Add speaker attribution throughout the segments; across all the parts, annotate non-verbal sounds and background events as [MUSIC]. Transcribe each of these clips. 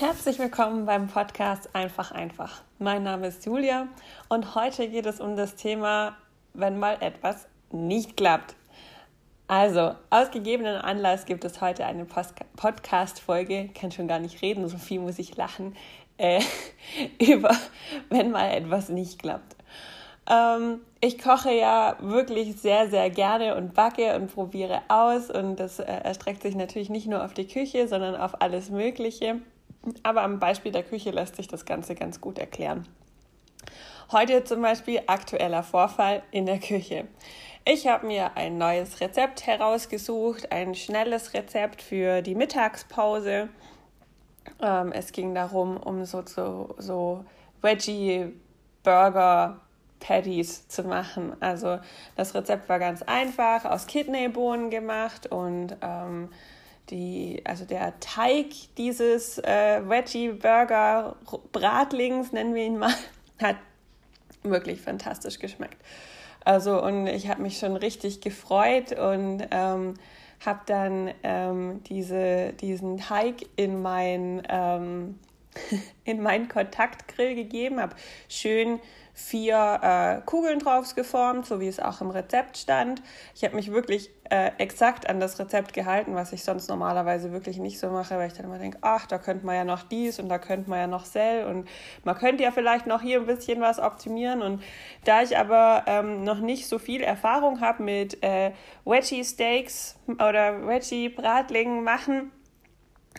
Speaker 1: Herzlich willkommen beim Podcast Einfach einfach. Mein Name ist Julia und heute geht es um das Thema, wenn mal etwas nicht klappt. Also, aus gegebenen Anlass gibt es heute eine Podcast-Folge, kann schon gar nicht reden, so viel muss ich lachen, äh, [LAUGHS] über wenn mal etwas nicht klappt. Ähm, ich koche ja wirklich sehr, sehr gerne und backe und probiere aus und das äh, erstreckt sich natürlich nicht nur auf die Küche, sondern auf alles Mögliche. Aber am Beispiel der Küche lässt sich das Ganze ganz gut erklären. Heute zum Beispiel aktueller Vorfall in der Küche. Ich habe mir ein neues Rezept herausgesucht, ein schnelles Rezept für die Mittagspause. Ähm, es ging darum, um so, so, so Veggie-Burger Patties zu machen. Also das Rezept war ganz einfach, aus Kidneybohnen gemacht und ähm, die, also der Teig dieses äh, Veggie Burger Bratlings, nennen wir ihn mal, [LAUGHS] hat wirklich fantastisch geschmeckt. Also und ich habe mich schon richtig gefreut und ähm, habe dann ähm, diese, diesen Teig in mein ähm, [LAUGHS] in meinen Kontaktgrill gegeben, habe schön vier äh, Kugeln drauf geformt, so wie es auch im Rezept stand. Ich habe mich wirklich äh, exakt an das Rezept gehalten, was ich sonst normalerweise wirklich nicht so mache, weil ich dann immer denke, ach, da könnte man ja noch dies und da könnte man ja noch Sell und man könnte ja vielleicht noch hier ein bisschen was optimieren. Und da ich aber ähm, noch nicht so viel Erfahrung habe mit äh, Veggie Steaks oder Veggie Bratlingen machen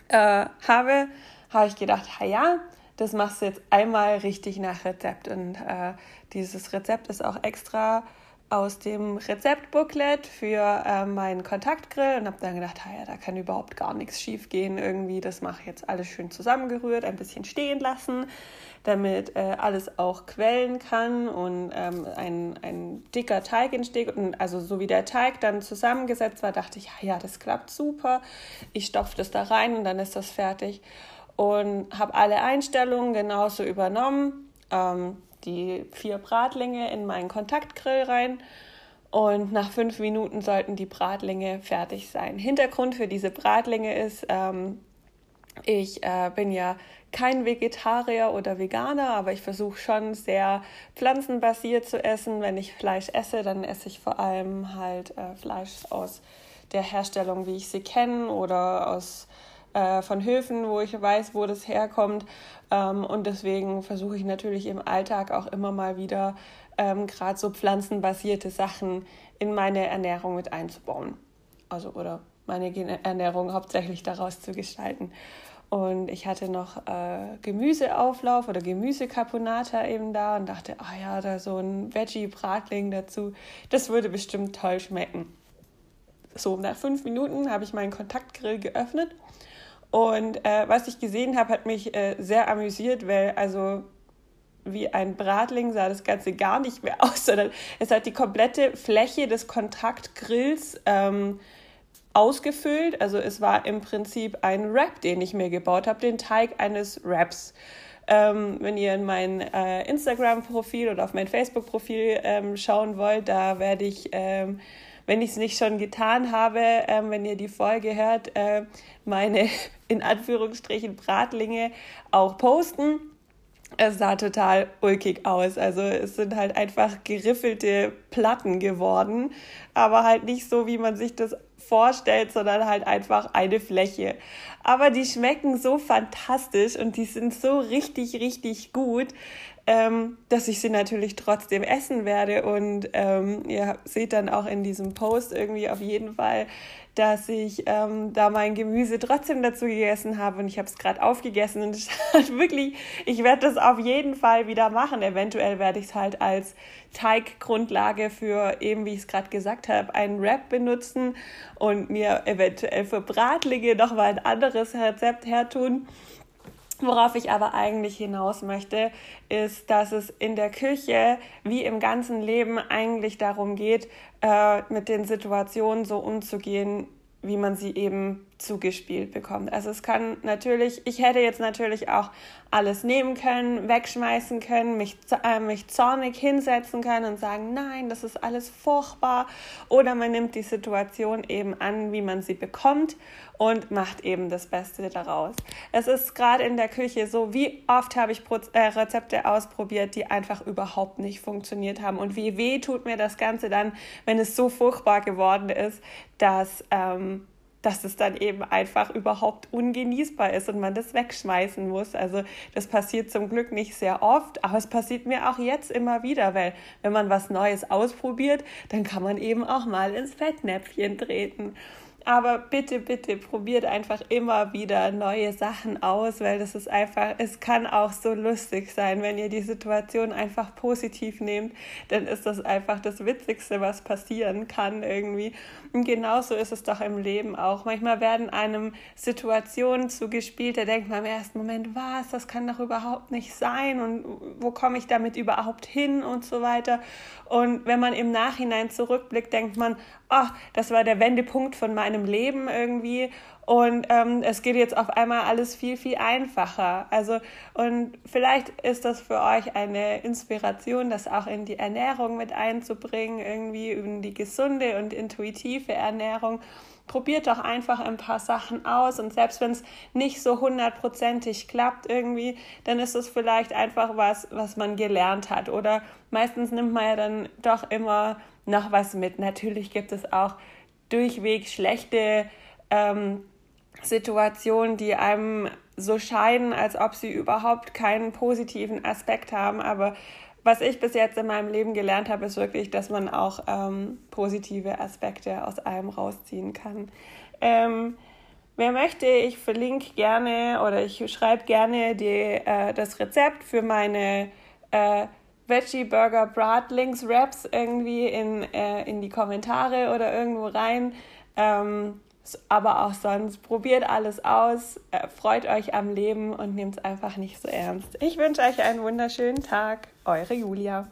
Speaker 1: äh, habe, habe ich gedacht, ja, das machst du jetzt einmal richtig nach Rezept. Und äh, dieses Rezept ist auch extra aus dem Rezeptbooklet für äh, meinen Kontaktgrill und habe dann gedacht, ja, da kann überhaupt gar nichts schief gehen irgendwie. Das mache ich jetzt alles schön zusammengerührt, ein bisschen stehen lassen, damit äh, alles auch quellen kann und ähm, ein, ein dicker Teig entsteht. Und also so wie der Teig dann zusammengesetzt war, dachte ich, ja, das klappt super. Ich stopfe das da rein und dann ist das fertig und habe alle Einstellungen genauso übernommen. Ähm, die vier Bratlinge in meinen Kontaktgrill rein und nach fünf Minuten sollten die Bratlinge fertig sein. Hintergrund für diese Bratlinge ist, ähm, ich äh, bin ja kein Vegetarier oder Veganer, aber ich versuche schon sehr pflanzenbasiert zu essen. Wenn ich Fleisch esse, dann esse ich vor allem halt äh, Fleisch aus der Herstellung, wie ich sie kenne, oder aus äh, von Höfen, wo ich weiß, wo das herkommt. Ähm, und deswegen versuche ich natürlich im Alltag auch immer mal wieder ähm, gerade so pflanzenbasierte Sachen in meine Ernährung mit einzubauen. Also oder meine Ernährung hauptsächlich daraus zu gestalten. Und ich hatte noch äh, Gemüseauflauf oder Gemüsekaponata eben da und dachte, ah ja, da so ein Veggie-Bratling dazu, das würde bestimmt toll schmecken. So, nach fünf Minuten habe ich meinen Kontaktgrill geöffnet und äh, was ich gesehen habe, hat mich äh, sehr amüsiert, weil also wie ein Bratling sah das Ganze gar nicht mehr [LAUGHS] aus, sondern es hat die komplette Fläche des Kontaktgrills ähm, ausgefüllt. Also es war im Prinzip ein Wrap, den ich mir gebaut habe, den Teig eines Wraps. Ähm, wenn ihr in mein äh, Instagram-Profil oder auf mein Facebook-Profil ähm, schauen wollt, da werde ich ähm, wenn ich es nicht schon getan habe, ähm, wenn ihr die Folge hört, äh, meine [LAUGHS] in Anführungsstrichen Bratlinge auch posten. Es sah total ulkig aus. Also es sind halt einfach geriffelte Platten geworden, aber halt nicht so, wie man sich das vorstellt, sondern halt einfach eine Fläche. Aber die schmecken so fantastisch und die sind so richtig, richtig gut, ähm, dass ich sie natürlich trotzdem essen werde. Und ähm, ihr seht dann auch in diesem Post irgendwie auf jeden Fall, dass ich ähm, da mein Gemüse trotzdem dazu gegessen habe und ich habe es gerade aufgegessen und es [LAUGHS] hat wirklich, ich werde das auf jeden Fall wieder machen. Eventuell werde ich es halt als Teiggrundlage für eben, wie ich es gerade gesagt habe, einen Wrap benutzen und mir eventuell für Bratlinge noch mal ein anderes Rezept hertun. Worauf ich aber eigentlich hinaus möchte, ist, dass es in der Küche wie im ganzen Leben eigentlich darum geht, äh, mit den Situationen so umzugehen, wie man sie eben zugespielt bekommt. Also es kann natürlich, ich hätte jetzt natürlich auch alles nehmen können, wegschmeißen können, mich, äh, mich zornig hinsetzen können und sagen, nein, das ist alles furchtbar. Oder man nimmt die Situation eben an, wie man sie bekommt und macht eben das Beste daraus. Es ist gerade in der Küche so, wie oft habe ich äh, Rezepte ausprobiert, die einfach überhaupt nicht funktioniert haben. Und wie weh tut mir das Ganze dann, wenn es so furchtbar geworden ist, dass ähm, dass es dann eben einfach überhaupt ungenießbar ist und man das wegschmeißen muss. Also das passiert zum Glück nicht sehr oft, aber es passiert mir auch jetzt immer wieder, weil wenn man was Neues ausprobiert, dann kann man eben auch mal ins Fettnäpfchen treten. Aber bitte, bitte probiert einfach immer wieder neue Sachen aus, weil das ist einfach, es kann auch so lustig sein, wenn ihr die Situation einfach positiv nehmt, dann ist das einfach das Witzigste, was passieren kann irgendwie. Und genauso ist es doch im Leben auch. Manchmal werden einem Situationen zugespielt, da denkt man im ersten Moment, was, das kann doch überhaupt nicht sein und wo komme ich damit überhaupt hin und so weiter. Und wenn man im Nachhinein zurückblickt, denkt man, ach, das war der Wendepunkt von meinem Leben irgendwie und ähm, es geht jetzt auf einmal alles viel, viel einfacher. Also, und vielleicht ist das für euch eine Inspiration, das auch in die Ernährung mit einzubringen, irgendwie in die gesunde und intuitive Ernährung. Probiert doch einfach ein paar Sachen aus und selbst wenn es nicht so hundertprozentig klappt irgendwie, dann ist es vielleicht einfach was, was man gelernt hat. Oder meistens nimmt man ja dann doch immer noch was mit. Natürlich gibt es auch durchweg schlechte ähm, Situationen, die einem so scheinen, als ob sie überhaupt keinen positiven Aspekt haben. Aber was ich bis jetzt in meinem Leben gelernt habe, ist wirklich, dass man auch ähm, positive Aspekte aus allem rausziehen kann. Ähm, wer möchte, ich verlinke gerne oder ich schreibe gerne die, äh, das Rezept für meine äh, Veggie Burger Bratlings Wraps irgendwie in, äh, in die Kommentare oder irgendwo rein. Ähm, aber auch sonst probiert alles aus, äh, freut euch am Leben und nehmt es einfach nicht so ernst. Ich wünsche euch einen wunderschönen Tag. Eure Julia.